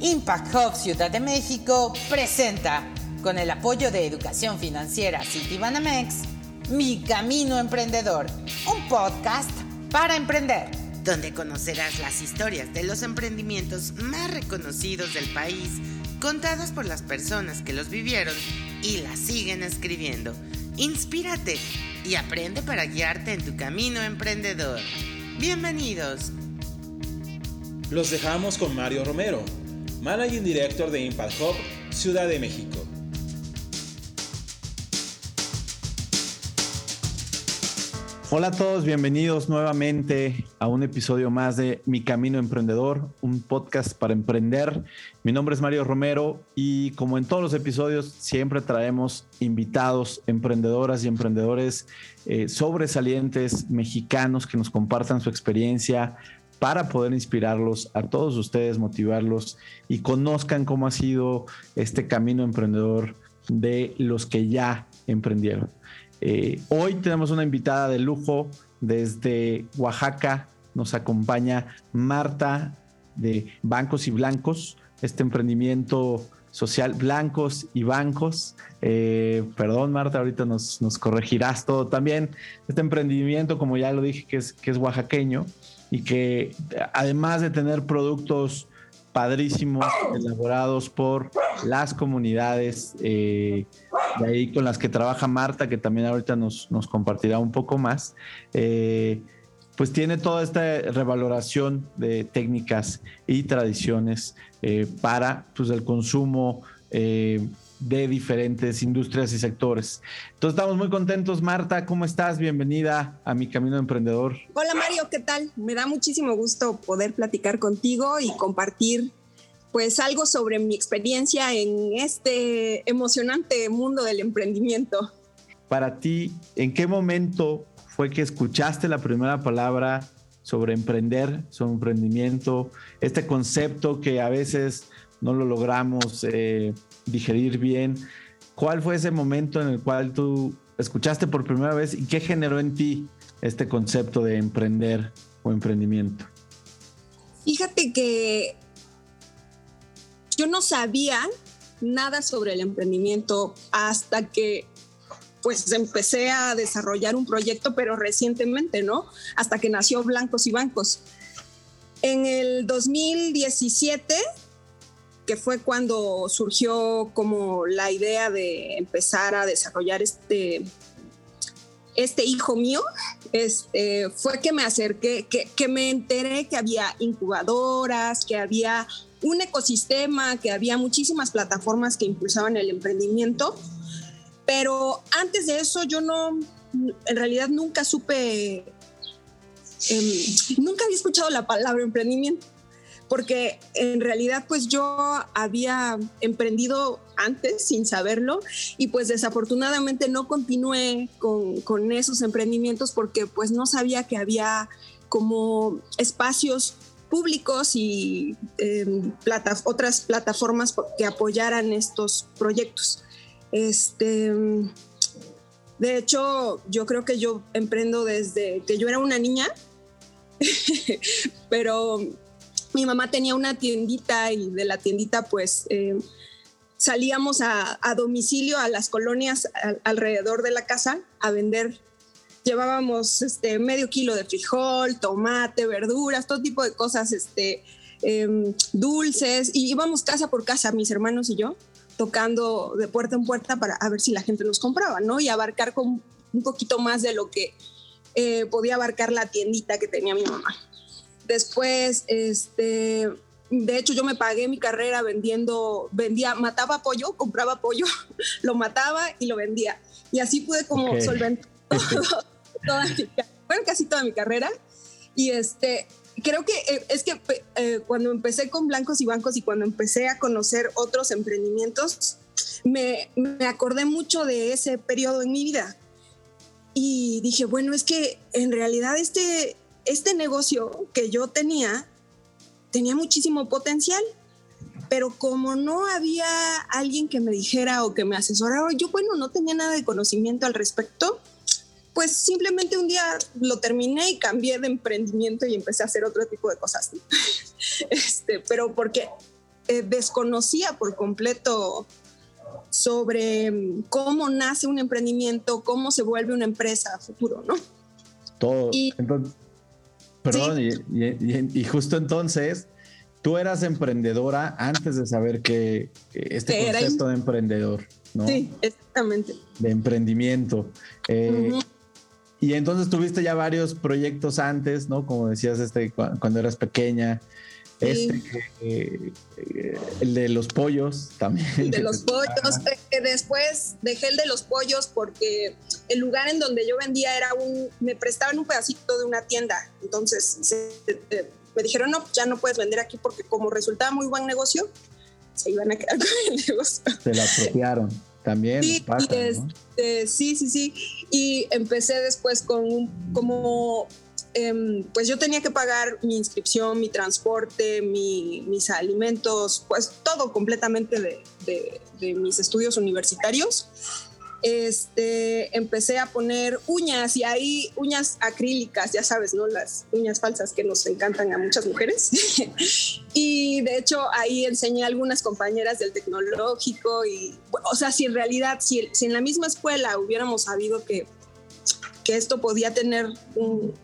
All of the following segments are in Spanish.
Impact Hub Ciudad de México presenta, con el apoyo de Educación Financiera Citibanamex, Mi Camino Emprendedor, un podcast para emprender, donde conocerás las historias de los emprendimientos más reconocidos del país, contadas por las personas que los vivieron y las siguen escribiendo. Inspírate y aprende para guiarte en tu camino emprendedor. Bienvenidos. Los dejamos con Mario Romero, Managing Director de Impact Hub, Ciudad de México. Hola a todos, bienvenidos nuevamente a un episodio más de Mi Camino Emprendedor, un podcast para emprender. Mi nombre es Mario Romero y como en todos los episodios siempre traemos invitados, emprendedoras y emprendedores eh, sobresalientes mexicanos que nos compartan su experiencia para poder inspirarlos a todos ustedes, motivarlos y conozcan cómo ha sido este camino emprendedor de los que ya emprendieron. Eh, hoy tenemos una invitada de lujo desde Oaxaca. Nos acompaña Marta de Bancos y Blancos, este emprendimiento social Blancos y Bancos. Eh, perdón, Marta, ahorita nos, corregirás todo también. Este emprendimiento, como ya lo dije, que es, que es oaxaqueño y que además de tener productos padrísimos elaborados por las comunidades eh, de ahí con las que trabaja Marta, que también ahorita nos, nos compartirá un poco más, eh, pues tiene toda esta revaloración de técnicas y tradiciones eh, para pues, el consumo de diferentes industrias y sectores. Entonces estamos muy contentos. Marta, ¿cómo estás? Bienvenida a Mi Camino Emprendedor. Hola Mario, ¿qué tal? Me da muchísimo gusto poder platicar contigo y compartir pues algo sobre mi experiencia en este emocionante mundo del emprendimiento. Para ti, ¿en qué momento fue que escuchaste la primera palabra sobre emprender, sobre emprendimiento, este concepto que a veces no lo logramos eh, digerir bien. ¿Cuál fue ese momento en el cual tú escuchaste por primera vez y qué generó en ti este concepto de emprender o emprendimiento? Fíjate que yo no sabía nada sobre el emprendimiento hasta que pues empecé a desarrollar un proyecto, pero recientemente, ¿no? Hasta que nació Blancos y Bancos. En el 2017 que fue cuando surgió como la idea de empezar a desarrollar este, este hijo mío, este, fue que me acerqué, que, me enteré que había incubadoras, que había un ecosistema, que había muchísimas plataformas que impulsaban el emprendimiento, pero antes de eso yo no, en realidad nunca supe, em, nunca había escuchado la palabra emprendimiento porque en realidad pues yo había emprendido antes sin saberlo y pues desafortunadamente no continué con, esos emprendimientos porque pues no sabía que había como espacios públicos y em, otras plataformas que apoyaran estos proyectos. Este, de hecho, yo creo que yo emprendo desde que yo era una niña, pero mi mamá tenía una tiendita y de la tiendita pues eh, salíamos a, domicilio a las colonias alrededor de la casa a vender. Llevábamos este, medio kilo de frijol, tomate, verduras, todo tipo de cosas, este, em, dulces, y íbamos casa por casa, mis hermanos y yo, tocando de puerta en puerta para ver si la gente nos compraba, ¿no? Y abarcar con un poquito más de lo que eh, podía abarcar la tiendita que tenía mi mamá. Después, este, de hecho, yo me pagué mi carrera vendiendo, vendía, mataba pollo, compraba pollo, lo mataba y lo vendía. Y así pude como solventar toda mi, bueno, casi toda mi carrera. Y este, creo que eh, es que eh, cuando empecé con blancos y bancos y cuando empecé a conocer otros emprendimientos, me, me acordé mucho de ese periodo en mi vida. Y dije, bueno, es que en realidad este, este negocio que yo tenía tenía muchísimo potencial, pero como no había alguien que me dijera o que me asesorara, yo bueno, no tenía nada de conocimiento al respecto, pues simplemente un día lo terminé y cambié de emprendimiento y empecé a hacer otro tipo de cosas. este, pero porque eh, desconocía por completo sobre mm, cómo nace un emprendimiento, cómo se vuelve una empresa a futuro, ¿no? Todo. Perdón, y, justo entonces, tú eras emprendedora antes de saber que, este concepto de emprendedor, ¿no? Sí, exactamente. De emprendimiento. Eh, y entonces tuviste ya varios proyectos antes, ¿no? Como decías, este, cuando eras pequeña. Este, eh, el de los pollos también. El de los pollos, eh, que después dejé el de los pollos porque el lugar en donde yo vendía era un, me prestaban un pedacito de una tienda. Entonces me dijeron, no, ya no puedes vender aquí porque como resultaba muy buen negocio, se iban a quedar con el negocio. Se lo apropiaron. También sí, este, sí, sí, sí. Y empecé después con un, como, em, pues yo tenía que pagar mi inscripción, mi transporte, mis alimentos, pues todo completamente de, mis estudios universitarios este, empecé a poner uñas y ahí uñas acrílicas, ya sabes, ¿no? Las uñas falsas que nos encantan a muchas mujeres. y de hecho ahí enseñé a algunas compañeras del tecnológico y, o sea, si en realidad, si, si en la misma escuela hubiéramos sabido que, que esto podía tener un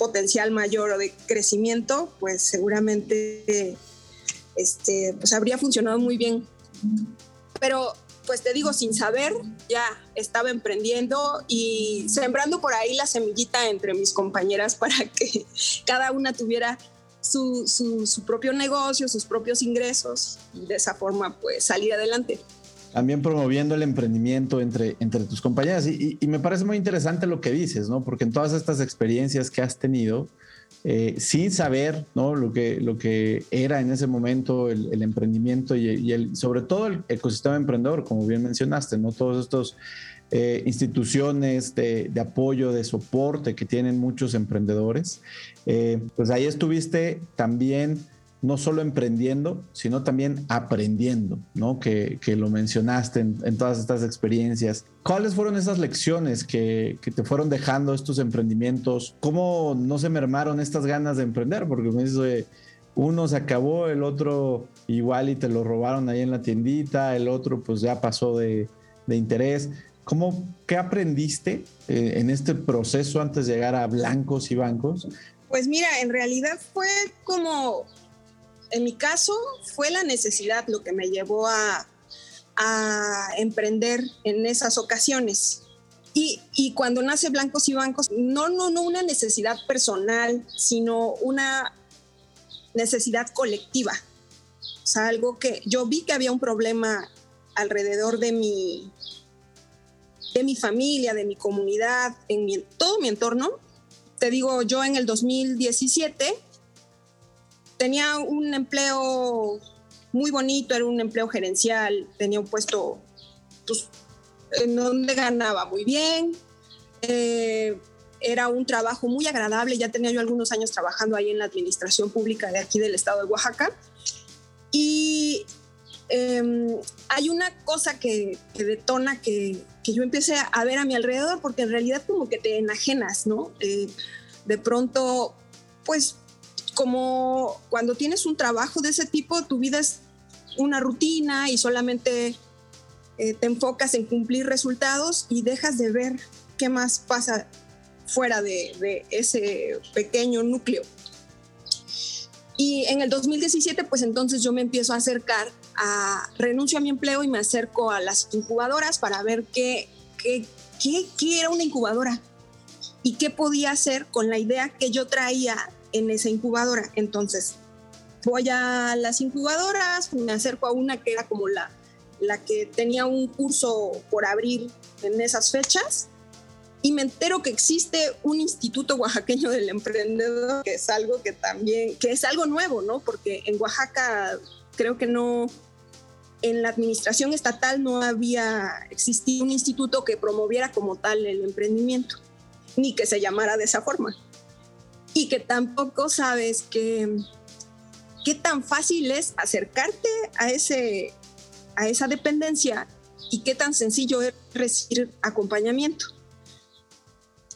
potencial mayor o de crecimiento, pues seguramente este, pues habría funcionado muy bien. Pero pues te digo, sin saber, ya estaba emprendiendo y sembrando por ahí la semillita entre mis compañeras para que cada una tuviera su, su, propio negocio, sus propios ingresos y de esa forma pues salir adelante. También promoviendo el emprendimiento entre, entre tus compañeras y, me parece muy interesante lo que dices, ¿no? Porque en todas estas experiencias que has tenido, eh, sin saber ¿no? lo, que, lo que era en ese momento el, emprendimiento y, sobre todo el ecosistema emprendedor, como bien mencionaste, ¿no? todos estos eh, instituciones de, apoyo, de soporte que tienen muchos emprendedores. Eh, pues ahí estuviste también no solo emprendiendo, sino también aprendiendo, ¿no? Que, lo mencionaste en, todas estas experiencias. ¿Cuáles fueron esas lecciones que, te fueron dejando estos emprendimientos? ¿Cómo no se mermaron estas ganas de emprender? Porque me dice, uno se acabó, el otro igual y te lo robaron ahí en la tiendita, el otro pues ya pasó de, interés. ¿Cómo, ¿Qué aprendiste eh, en este proceso antes de llegar a blancos y bancos? Pues mira, en realidad fue como en mi caso fue la necesidad lo que me llevó a, emprender en esas ocasiones. Y, cuando nace Blancos y Bancos, no, no, no una necesidad personal, sino una necesidad colectiva. O sea, algo que yo vi que había un problema alrededor de mi, de mi familia, de mi comunidad, en todo mi entorno. Te digo, yo en el 2017 tenía un empleo muy bonito, era un empleo gerencial, tenía un puesto pues, en donde ganaba muy bien, eh, era un trabajo muy agradable, ya tenía yo algunos años trabajando ahí en la administración pública de aquí del estado de Oaxaca. Y em, hay una cosa que, detona que, yo empiece a ver a mi alrededor, porque en realidad como que te enajenas, ¿no? Eh, de pronto, pues como cuando tienes un trabajo de ese tipo, tu vida es una rutina y solamente eh, te enfocas en cumplir resultados y dejas de ver qué más pasa fuera de, ese pequeño núcleo. Y en el 2017, pues entonces yo me empiezo a acercar a, renuncio a mi empleo y me acerco a las incubadoras para ver qué, qué, qué, qué era una incubadora y qué podía hacer con la idea que yo traía en esa incubadora. Entonces, voy a las incubadoras, me acerco a una que era como la, la que tenía un curso por abrir en esas fechas y me entero que existe un instituto oaxaqueño del emprendedor, que es algo que también, que es algo nuevo, ¿no? Porque en Oaxaca creo que no, en la administración estatal no había existido un instituto que promoviera como tal el emprendimiento, ni que se llamara de esa forma y que tampoco sabes que, qué tan fácil es acercarte a, ese, a esa dependencia y qué tan sencillo es recibir acompañamiento.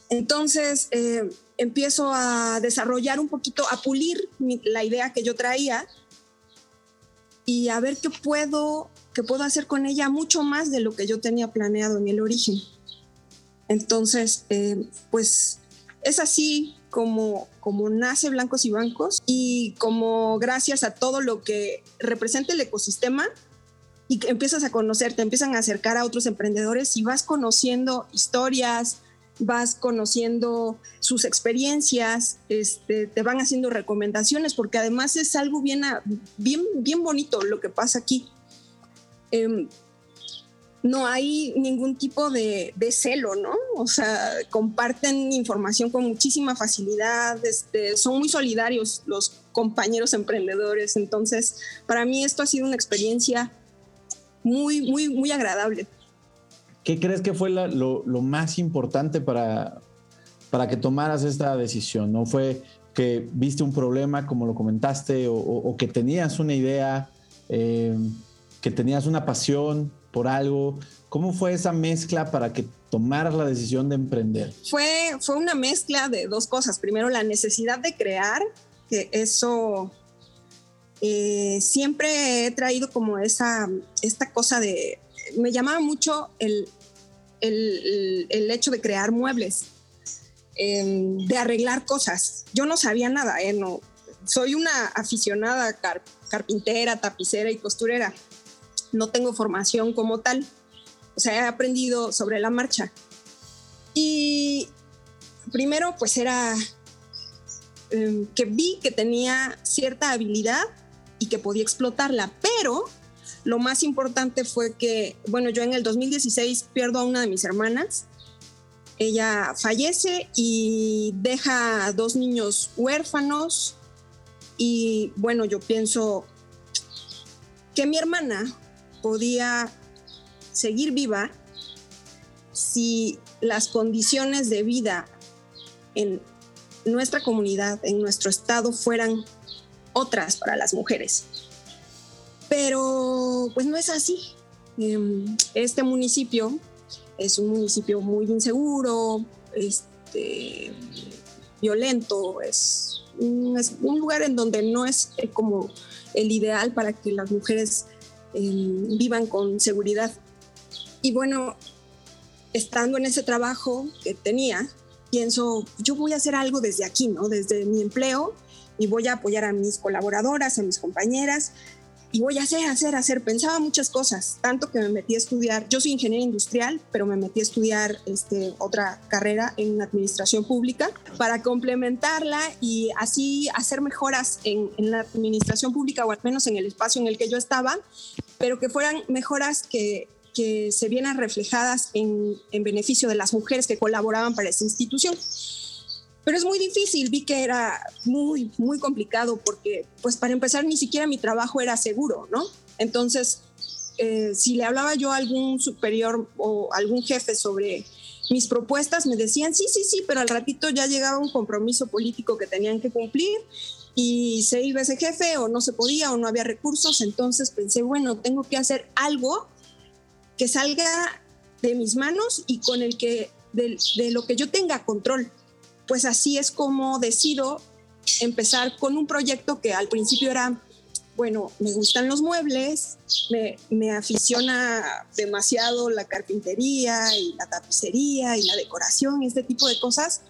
Entonces eh, empiezo a desarrollar un poquito, a pulir la idea que yo traía y a ver qué puedo, qué puedo hacer con ella mucho más de lo que yo tenía planeado en el origen. Entonces, eh, pues es así como, como nace Blancos y Bancos y como gracias a todo lo que representa el ecosistema y que empiezas a conocer, te empiezan a acercar a otros emprendedores y vas conociendo historias, vas conociendo sus experiencias, este, te van haciendo recomendaciones, porque además es algo bien, bien, bien bonito lo que pasa aquí. Em, no hay ningún tipo de, celo, ¿no? O sea, comparten información con muchísima facilidad, este, son muy solidarios los compañeros emprendedores, entonces para mí esto ha sido una experiencia muy, muy, muy agradable. ¿Qué crees que fue lo, más importante para, para que tomaras esta decisión? ¿No fue que viste un problema, como lo comentaste, o, que tenías una idea, eh, que tenías una pasión por algo? ¿Cómo fue esa mezcla para que tomaras la decisión de emprender? Fue, fue una mezcla de dos cosas. Primero, la necesidad de crear, que eso eh, siempre he traído como esa, esta cosa de, me llamaba mucho el, el, hecho de crear muebles, em, de arreglar cosas. Yo no sabía nada, ¿eh? no, soy una aficionada carpintera, tapicera y costurera. No tengo formación como tal. O sea, he aprendido sobre la marcha. Y primero, pues era em, que vi que tenía cierta habilidad y que podía explotarla, pero lo más importante fue que, bueno, yo en el 2016 pierdo a una de mis hermanas. Ella fallece y deja dos niños huérfanos. Y bueno, yo pienso que mi hermana podía seguir viva si las condiciones de vida en nuestra comunidad, en nuestro estado, fueran otras para las mujeres. Pero pues no es así. Em, este municipio es un municipio muy inseguro, este, violento, es un, lugar en donde no es como el ideal para que las mujeres vivan con seguridad. Y bueno, estando en ese trabajo que tenía, pienso, yo voy a hacer algo desde aquí, ¿no? Desde mi empleo y voy a apoyar a mis colaboradoras, a mis compañeras y voy a hacer, hacer, hacer. Pensaba muchas cosas, tanto que me metí a estudiar. Yo soy ingeniera industrial, pero me metí a estudiar este, otra carrera en administración pública para complementarla y así hacer mejoras en, en la administración pública o al menos en el espacio en el que yo estaba, pero que fueran mejoras que, que se vieran reflejadas en, en beneficio de las mujeres que colaboraban para esta institución pero es muy difícil, vi que era muy, muy complicado porque, pues para empezar, ni siquiera mi trabajo era seguro, ¿no? Entonces, eh, si le hablaba yo a algún superior o algún jefe sobre mis propuestas, me decían, sí, sí, sí, pero al ratito ya llegaba un compromiso político que tenían que cumplir y se iba ese jefe o no se podía o no había recursos, entonces pensé, bueno, tengo que hacer algo que salga de mis manos y con el que, de, de lo que yo tenga control pues así es como decido empezar con un proyecto que al principio era, bueno, me gustan los muebles, me, me aficiona demasiado la carpintería y la tapicería y la decoración este tipo de cosas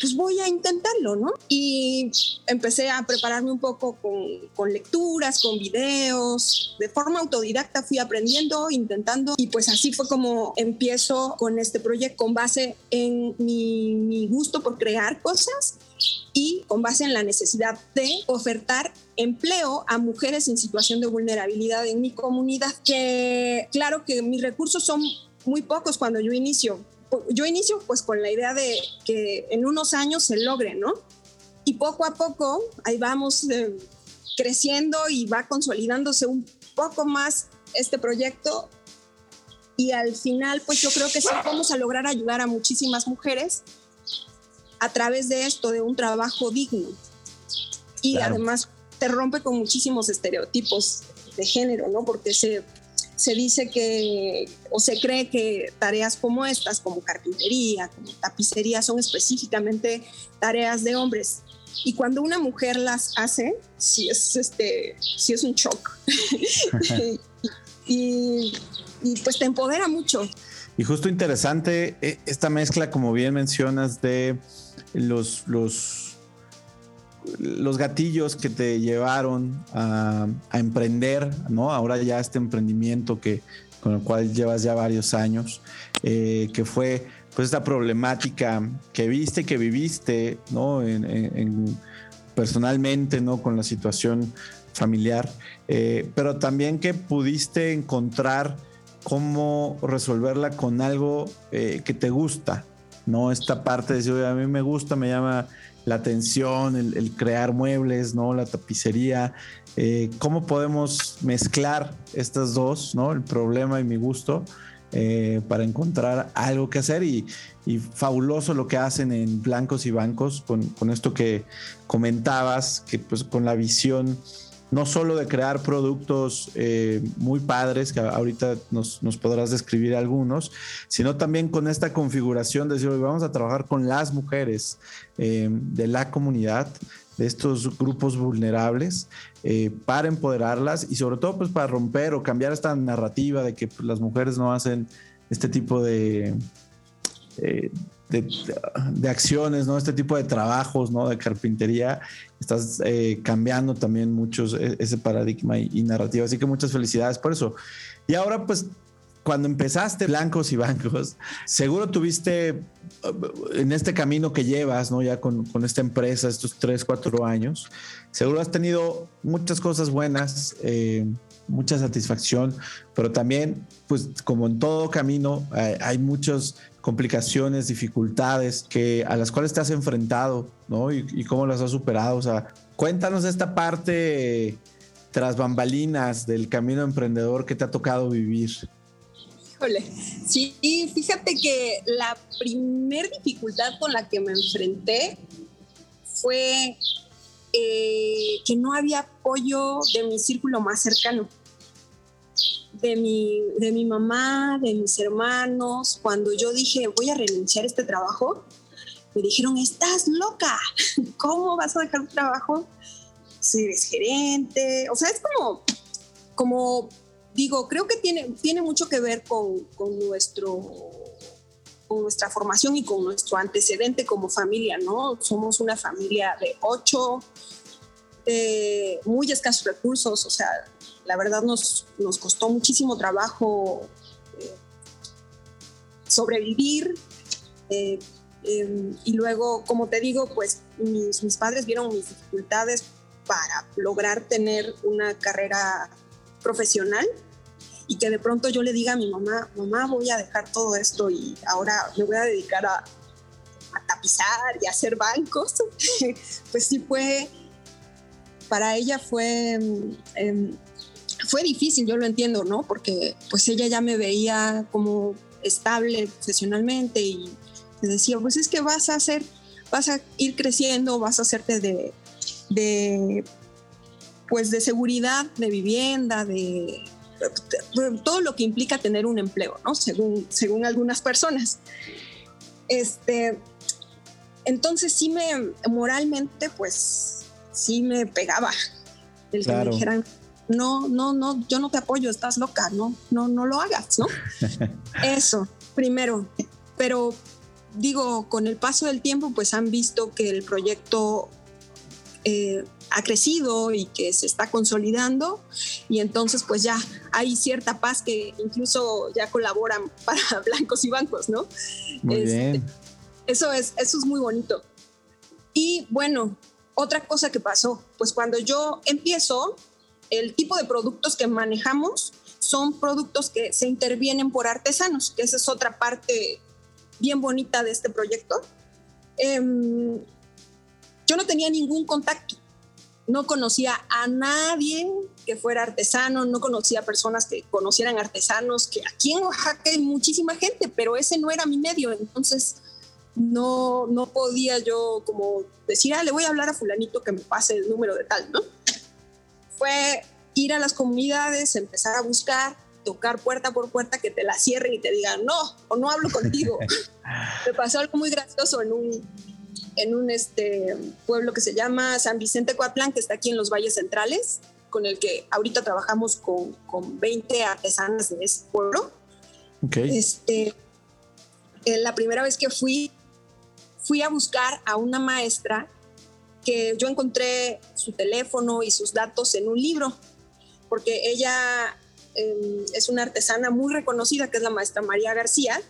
pues voy a intentarlo, ¿no? Y empecé a prepararme un poco con, con, lecturas, con videos, de forma autodidacta fui aprendiendo, intentando, y pues así fue como empiezo con este proyecto, con base en mi, mi gusto por crear cosas y con base en la necesidad de ofertar empleo a mujeres en situación de vulnerabilidad en mi comunidad, que claro que mis recursos son muy pocos cuando yo inicio, yo inicio pues con la idea de que en unos años se logre, ¿no? Y poco a poco ahí vamos eh, creciendo y va consolidándose un poco más este proyecto y al final pues yo creo que sí vamos a lograr ayudar a muchísimas mujeres a través de esto, de un trabajo digno. Y además te rompe con muchísimos estereotipos de género, ¿no? Porque se se dice que o se cree que tareas como estas, como carpintería, como tapicería, son específicamente tareas de hombres. Y cuando una mujer las hace, sí es, este, sí es un shock. y, y pues te empodera mucho. Y justo interesante eh, esta mezcla, como bien mencionas, de los, los, los gatillos que te llevaron a, emprender, ¿no? Ahora ya este emprendimiento que, con el cual llevas ya varios años, eh, que fue pues esta problemática que viste, que viviste, ¿no? En, personalmente, ¿no? Con la situación familiar, eh, pero también que pudiste encontrar cómo resolverla con algo eh, que te gusta, ¿no? Esta parte de decir, a mí me gusta, me llama la atención, el, crear muebles, ¿no? La tapicería. Eh, ¿Cómo podemos mezclar estas dos, ¿no? El problema y mi gusto eh, para encontrar algo que hacer y, fabuloso lo que hacen en Blancos y Bancos con, con esto que comentabas, que pues con la visión no solo de crear productos eh, muy padres, que ahorita nos, podrás describir algunos, sino también con esta configuración de decir, vamos a trabajar con las mujeres eh, de la comunidad, de estos grupos vulnerables, eh, para empoderarlas y sobre todo pues para romper o cambiar esta narrativa de que pues, las mujeres no hacen este tipo de de, acciones, ¿no? Este tipo de trabajos, ¿no? De carpintería, estás eh, cambiando también muchos e, ese paradigma y, narrativa. Así que muchas felicidades por eso. Y ahora, pues, cuando empezaste Blancos y Bancos, seguro tuviste en este camino que llevas, ¿no? Ya con, esta empresa, estos tres, cuatro años, seguro has tenido muchas cosas buenas, eh, mucha satisfacción, pero también, pues como en todo camino, hay muchas complicaciones, dificultades que, a las cuales te has enfrentado, ¿no? Y, cómo las has superado. O sea, cuéntanos esta parte tras bambalinas del camino emprendedor que te ha tocado vivir. Híjole, sí, fíjate que la primer dificultad con la que me enfrenté fue eh, que no había apoyo de mi círculo más cercano de mi, de mi mamá, de mis hermanos, cuando yo dije voy a renunciar a este trabajo, me dijeron, estás loca, ¿cómo vas a dejar un trabajo si eres gerente? O sea, es como, como digo, creo que tiene, tiene mucho que ver con, con nuestro nuestra formación y con nuestro antecedente como familia, ¿no? Somos una familia de ocho, eh, muy escasos recursos, o sea, la verdad nos, nos costó muchísimo trabajo eh, sobrevivir. Eh, em, y luego, como te digo, pues mis, mis, padres vieron mis dificultades para lograr tener una carrera profesional y que de pronto yo le diga a mi mamá, mamá, voy a dejar todo esto y ahora me voy a dedicar a, tapizar y a hacer bancos, pues sí fue, para ella fue em, fue difícil, yo lo entiendo, ¿no? Porque pues ella ya me veía como estable profesionalmente y me decía, pues es que vas a hacer, vas a ir creciendo, vas a hacerte de, de pues de seguridad, de vivienda, de, todo lo que implica tener un empleo, ¿no? Según, según algunas personas. Este, entonces sí me, moralmente, pues sí me pegaba el que me dijeran, no, no, no, yo no te apoyo, estás loca, no, no, no lo hagas, ¿no? Eso, primero. Pero digo, con el paso del tiempo, pues han visto que el proyecto eh, ha crecido y que se está consolidando y entonces pues ya hay cierta paz que incluso ya colaboran para blancos y bancos, ¿no? Muy este, bien. Eso es, eso es muy bonito. Y bueno, otra cosa que pasó, pues cuando yo empiezo, el tipo de productos que manejamos son productos que se intervienen por artesanos, que esa es otra parte bien bonita de este proyecto. Em, yo no tenía ningún contacto, no conocía a nadie que fuera artesano, no conocía personas que conocieran artesanos, que aquí en Oaxaca hay muchísima gente, pero ese no era mi medio, entonces no, no podía yo como decir, ah, le voy a hablar a fulanito que me pase el número de tal, ¿no? Fue ir a las comunidades, empezar a buscar tocar puerta por puerta que te la cierren y te digan no o no hablo contigo. Me pasó algo muy gracioso en un, en un este, pueblo que se llama San Vicente Coatlán, que está aquí en los Valles Centrales, con el que ahorita trabajamos con, con 20 artesanas de ese pueblo. Okay. Este, eh, la primera vez que fui, fui a buscar a una maestra que yo encontré su teléfono y sus datos en un libro, porque ella em, es una artesana muy reconocida, que es la maestra María García.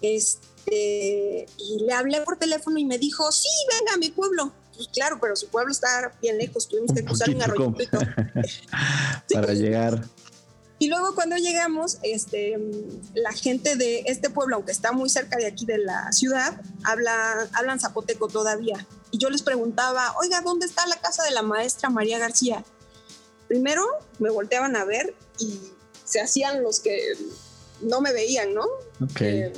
Este, y le hablé por teléfono y me dijo, sí, venga a mi pueblo. Pues claro, pero su pueblo está bien lejos, tuvimos que cruzar un, arroyo. Para llegar. Y luego cuando llegamos, este, la gente de este pueblo, aunque está muy cerca de aquí de la ciudad, habla, hablan zapoteco todavía. Y yo les preguntaba, oiga, ¿dónde está la casa de la maestra María García? Primero me volteaban a ver y se hacían los que no me veían, ¿no? Okay. Eh,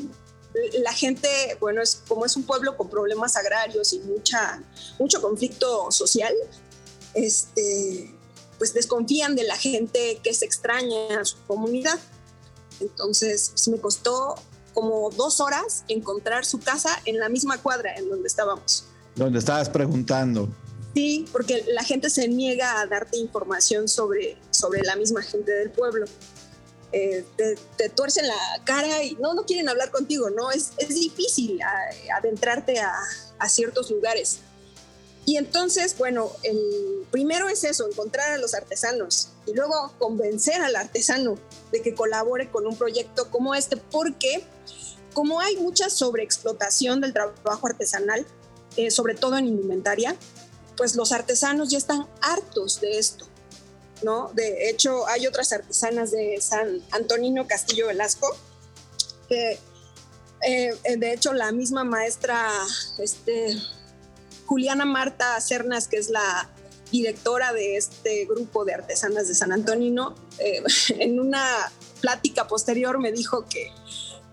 la gente, bueno, es como es un pueblo con problemas agrarios y mucha, mucho conflicto social, este, pues desconfían de la gente que se extraña a su comunidad. Entonces, pues, me costó como dos horas encontrar su casa en la misma cuadra en donde estábamos. Donde estabas preguntando. Sí, porque la gente se niega a darte información sobre, sobre la misma gente del pueblo. Eh, te, te, tuercen la cara y no, no quieren hablar contigo, ¿no? Es, es difícil a, adentrarte a, a ciertos lugares. Y entonces, bueno, el primero es eso, encontrar a los artesanos y luego convencer al artesano de que colabore con un proyecto como este, porque como hay mucha sobreexplotación del trabajo artesanal, eh, sobre todo en indumentaria, pues los artesanos ya están hartos de esto, ¿no? De hecho, hay otras artesanas de San Antonino Castillo Velasco que, eh, de hecho, la misma maestra, este, Juliana Marta Cernas, que es la directora de este grupo de artesanas de San Antonino, eh, en una plática posterior me dijo que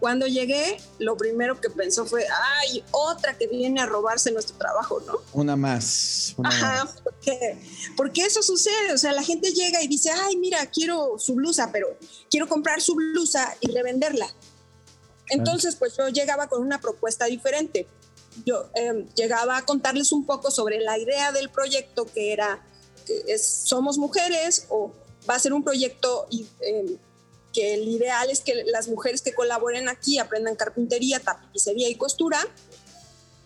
cuando llegué, lo primero que pensó fue, ay, otra que viene a robarse nuestro trabajo, ¿no? Una más. Una Ajá, más. Porque, porque eso sucede, o sea, la gente llega y dice, ay, mira, quiero su blusa, pero quiero comprar su blusa y revenderla. Entonces, pues yo llegaba con una propuesta diferente yo eh, llegaba a contarles un poco sobre la idea del proyecto que era que es, somos mujeres o va a ser un proyecto y, eh, que el ideal es que las mujeres que colaboren aquí aprendan carpintería, tapicería y costura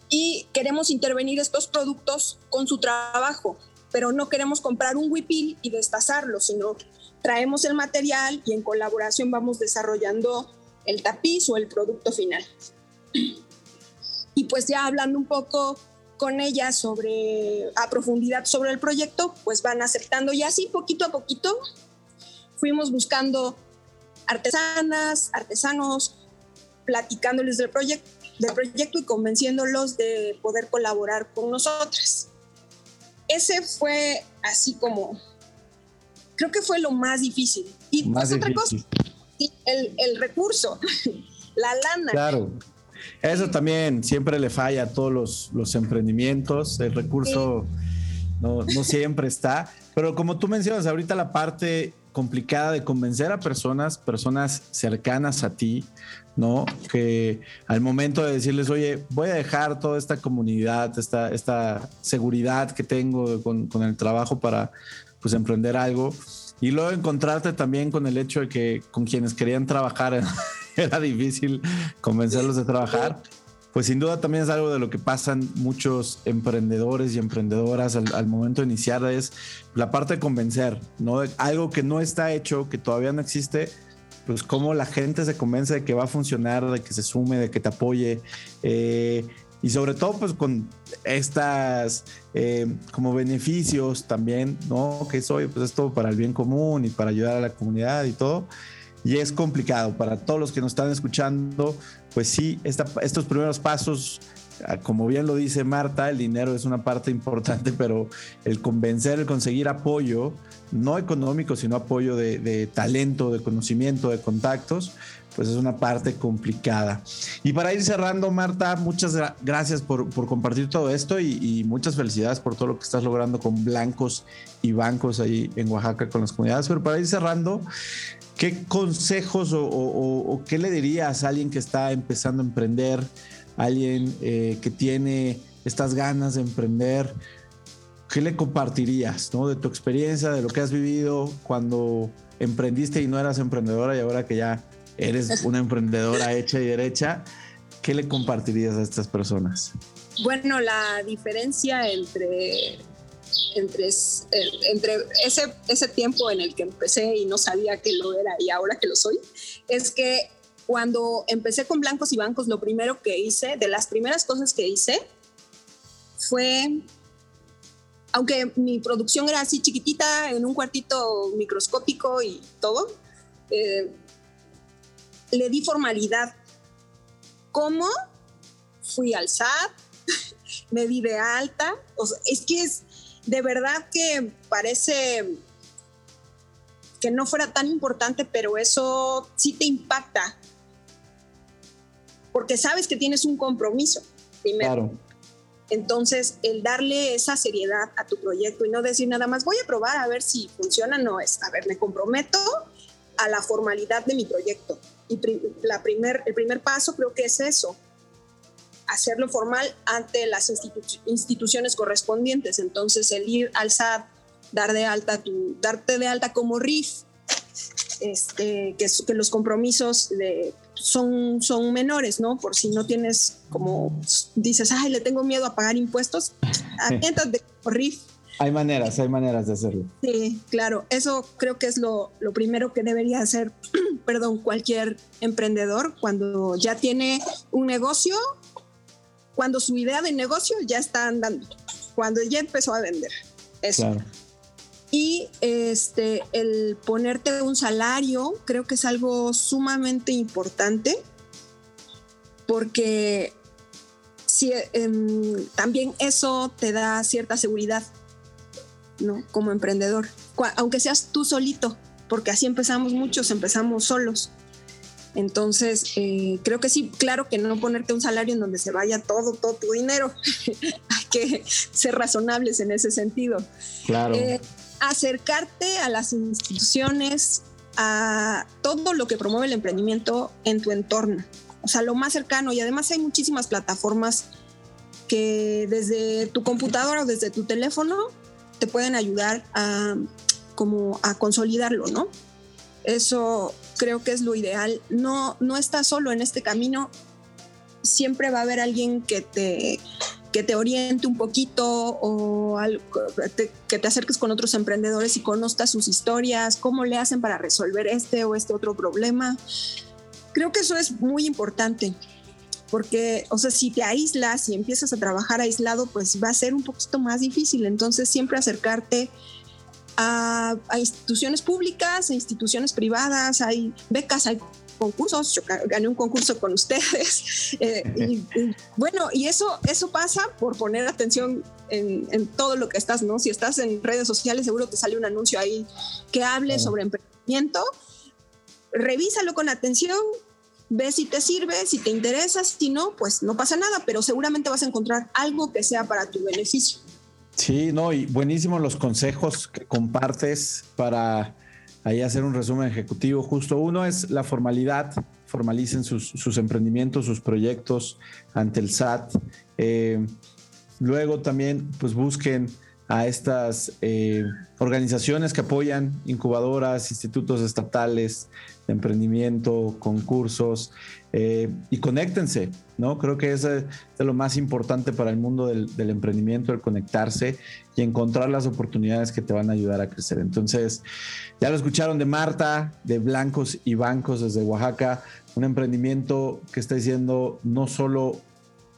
y queremos intervenir estos productos con su trabajo, pero no queremos comprar un huipil y destazarlo, sino traemos el material y en colaboración vamos desarrollando el tapiz o el producto final. Y pues ya hablando un poco con ella sobre a profundidad sobre el proyecto, pues van aceptando y así poquito a poquito fuimos buscando artesanas, artesanos, platicándoles del, proyecto del proyecto y convenciéndolos de poder colaborar con nosotras. Ese fue así como, creo que fue lo más difícil. Y más difícil. otra cosa, el, el recurso, la lana. Claro. Eso también siempre le falla a todos los, los emprendimientos. El recurso sí. no, no, siempre está. Pero como tú mencionas, ahorita la parte complicada de convencer a personas, personas cercanas a ti, ¿no? Que al momento de decirles, oye, voy a dejar toda esta comunidad, esta, esta seguridad que tengo con, con el trabajo para pues emprender algo. Y luego encontrarte también con el hecho de que con quienes querían trabajar era difícil convencerlos de trabajar. Pues sin duda también es algo de lo que pasan muchos emprendedores y emprendedoras al, momento de iniciar, es la parte de convencer, ¿no? Algo que no está hecho, que todavía no existe, pues cómo la gente se convence de que va a funcionar, de que se sume, de que te apoye. Eh, y sobre todo pues con estas eh, como beneficios también, ¿no? Que soy pues es todo para el bien común y para ayudar a la comunidad y todo. Y es complicado. Para todos los que nos están escuchando, pues sí, estos primeros pasos ah, como bien lo dice Marta, el dinero es una parte importante, pero el convencer, el conseguir apoyo, no económico, sino apoyo de, talento, de conocimiento, de contactos, pues es una parte complicada. Y para ir cerrando, Marta, muchas gracias por, compartir todo esto y, muchas felicidades por todo lo que estás logrando con blancos y bancos ahí en Oaxaca con las comunidades. Pero para ir cerrando, ¿qué consejos o, qué le dirías a alguien que está empezando a emprender, alguien eh, que tiene estas ganas de emprender? ¿Qué le compartirías ¿no? de tu experiencia, de lo que has vivido cuando emprendiste y no eras emprendedora y ahora que ya eres una emprendedora hecha y derecha, ¿qué le compartirías a estas personas? Bueno, la diferencia entre, entre, entre ese, ese tiempo en el que empecé y no sabía que lo era y ahora que lo soy, es que cuando empecé con blancos y bancos, lo primero que hice, de las primeras cosas que hice, fue, aunque mi producción era así chiquitita, en un cuartito microscópico y todo, eh, le di formalidad. ¿Cómo? Fui al SAT, me di de alta. es que es de verdad que parece que no fuera tan importante, pero eso sí te impacta. Porque sabes que tienes un compromiso, primero. Entonces, el darle esa seriedad a tu proyecto y no decir nada más, voy a probar a ver si funciona, no es, a ver, me comprometo a la formalidad de mi proyecto. Y la primer, el primer paso creo que es eso, hacerlo formal ante las instituciones correspondientes. Entonces, el ir al SAT, dar de alta tu, darte de alta como RIF, este, que, que los compromisos de, son, son menores, ¿no? Por si no tienes, como dices, ay, le tengo miedo a pagar impuestos, de RIF hay maneras, hay maneras de hacerlo. Sí, claro. Eso creo que es lo, lo primero que debería hacer, perdón, cualquier emprendedor cuando ya tiene un negocio, cuando su idea de negocio ya está andando, cuando ya empezó a vender. Eso. Claro. Y este, el ponerte un salario creo que es algo sumamente importante porque si, em, también eso te da cierta seguridad ¿no? Como emprendedor, aunque seas tú solito, porque así empezamos muchos, empezamos solos. Entonces, eh, creo que sí, claro que no ponerte un salario en donde se vaya todo, todo tu dinero. Hay que ser razonables en ese sentido. Claro. Eh, acercarte a las instituciones, a todo lo que promueve el emprendimiento en tu entorno. O sea, lo más cercano. Y además hay muchísimas plataformas que desde tu computadora o desde tu teléfono te pueden ayudar a como a consolidarlo, ¿no? Eso creo que es lo ideal. No, no estás solo en este camino. Siempre va a haber alguien que te, que te oriente un poquito o que te acerques con otros emprendedores y conozcas sus historias, cómo le hacen para resolver este o este otro problema. Creo que eso es muy importante porque, o sea, si te aíslas y empiezas a trabajar aislado, pues va a ser un poquito más difícil. Entonces, siempre acercarte a, instituciones públicas, a instituciones privadas, hay becas, hay concursos, yo gané un concurso con ustedes. Eh, y, bueno, y eso, eso pasa por poner atención en, todo lo que estás, ¿no? Si estás en redes sociales, seguro te sale un anuncio ahí que hable sobre emprendimiento. Revísalo con atención, ve si te sirve, si te interesa, si no, pues no pasa nada, pero seguramente vas a encontrar algo que sea para tu beneficio. Sí, no, y buenísimos los consejos que compartes para ahí hacer un resumen ejecutivo. Justo uno es la formalidad, formalicen sus, emprendimientos, sus proyectos ante el SAT. Eh, luego también, pues busquen a estas eh, organizaciones que apoyan incubadoras, institutos estatales de emprendimiento, concursos eh, y conéctense, ¿no? Creo que eso es lo más importante para el mundo del, emprendimiento, el conectarse y encontrar las oportunidades que te van a ayudar a crecer. Entonces, ya lo escucharon de Marta, de Blancos y Bancos desde Oaxaca, un emprendimiento que está diciendo no solo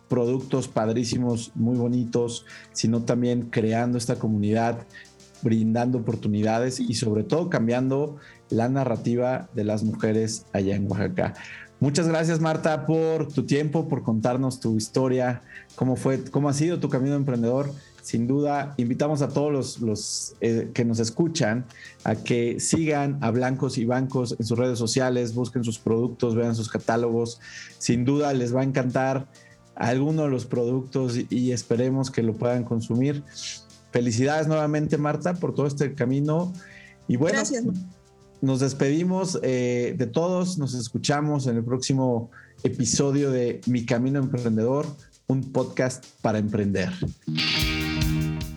productos padrísimos, muy bonitos, sino también creando esta comunidad, brindando oportunidades y sobre todo cambiando la narrativa de las mujeres allá en Oaxaca. Muchas gracias Marta por tu tiempo, por contarnos tu historia, cómo fue, cómo ha sido tu camino de emprendedor. Sin duda, invitamos a todos los, eh, que nos escuchan a que sigan a Blancos y Bancos en sus redes sociales, busquen sus productos, vean sus catálogos. Sin duda les va a encantar alguno de los productos y esperemos que lo puedan consumir. Felicidades nuevamente, Marta, por todo este camino. Y bueno, Gracias. nos despedimos eh, de todos, nos escuchamos en el próximo episodio de Mi Camino Emprendedor, un podcast para emprender.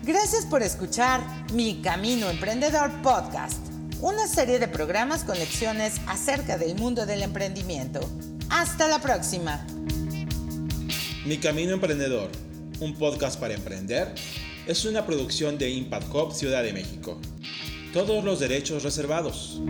Gracias por escuchar Mi Camino Emprendedor Podcast, una serie de programas con lecciones acerca del mundo del emprendimiento. Hasta la próxima. Mi Camino Emprendedor, un podcast para emprender, es una producción de Impact Hub Ciudad de México. Todos los derechos reservados.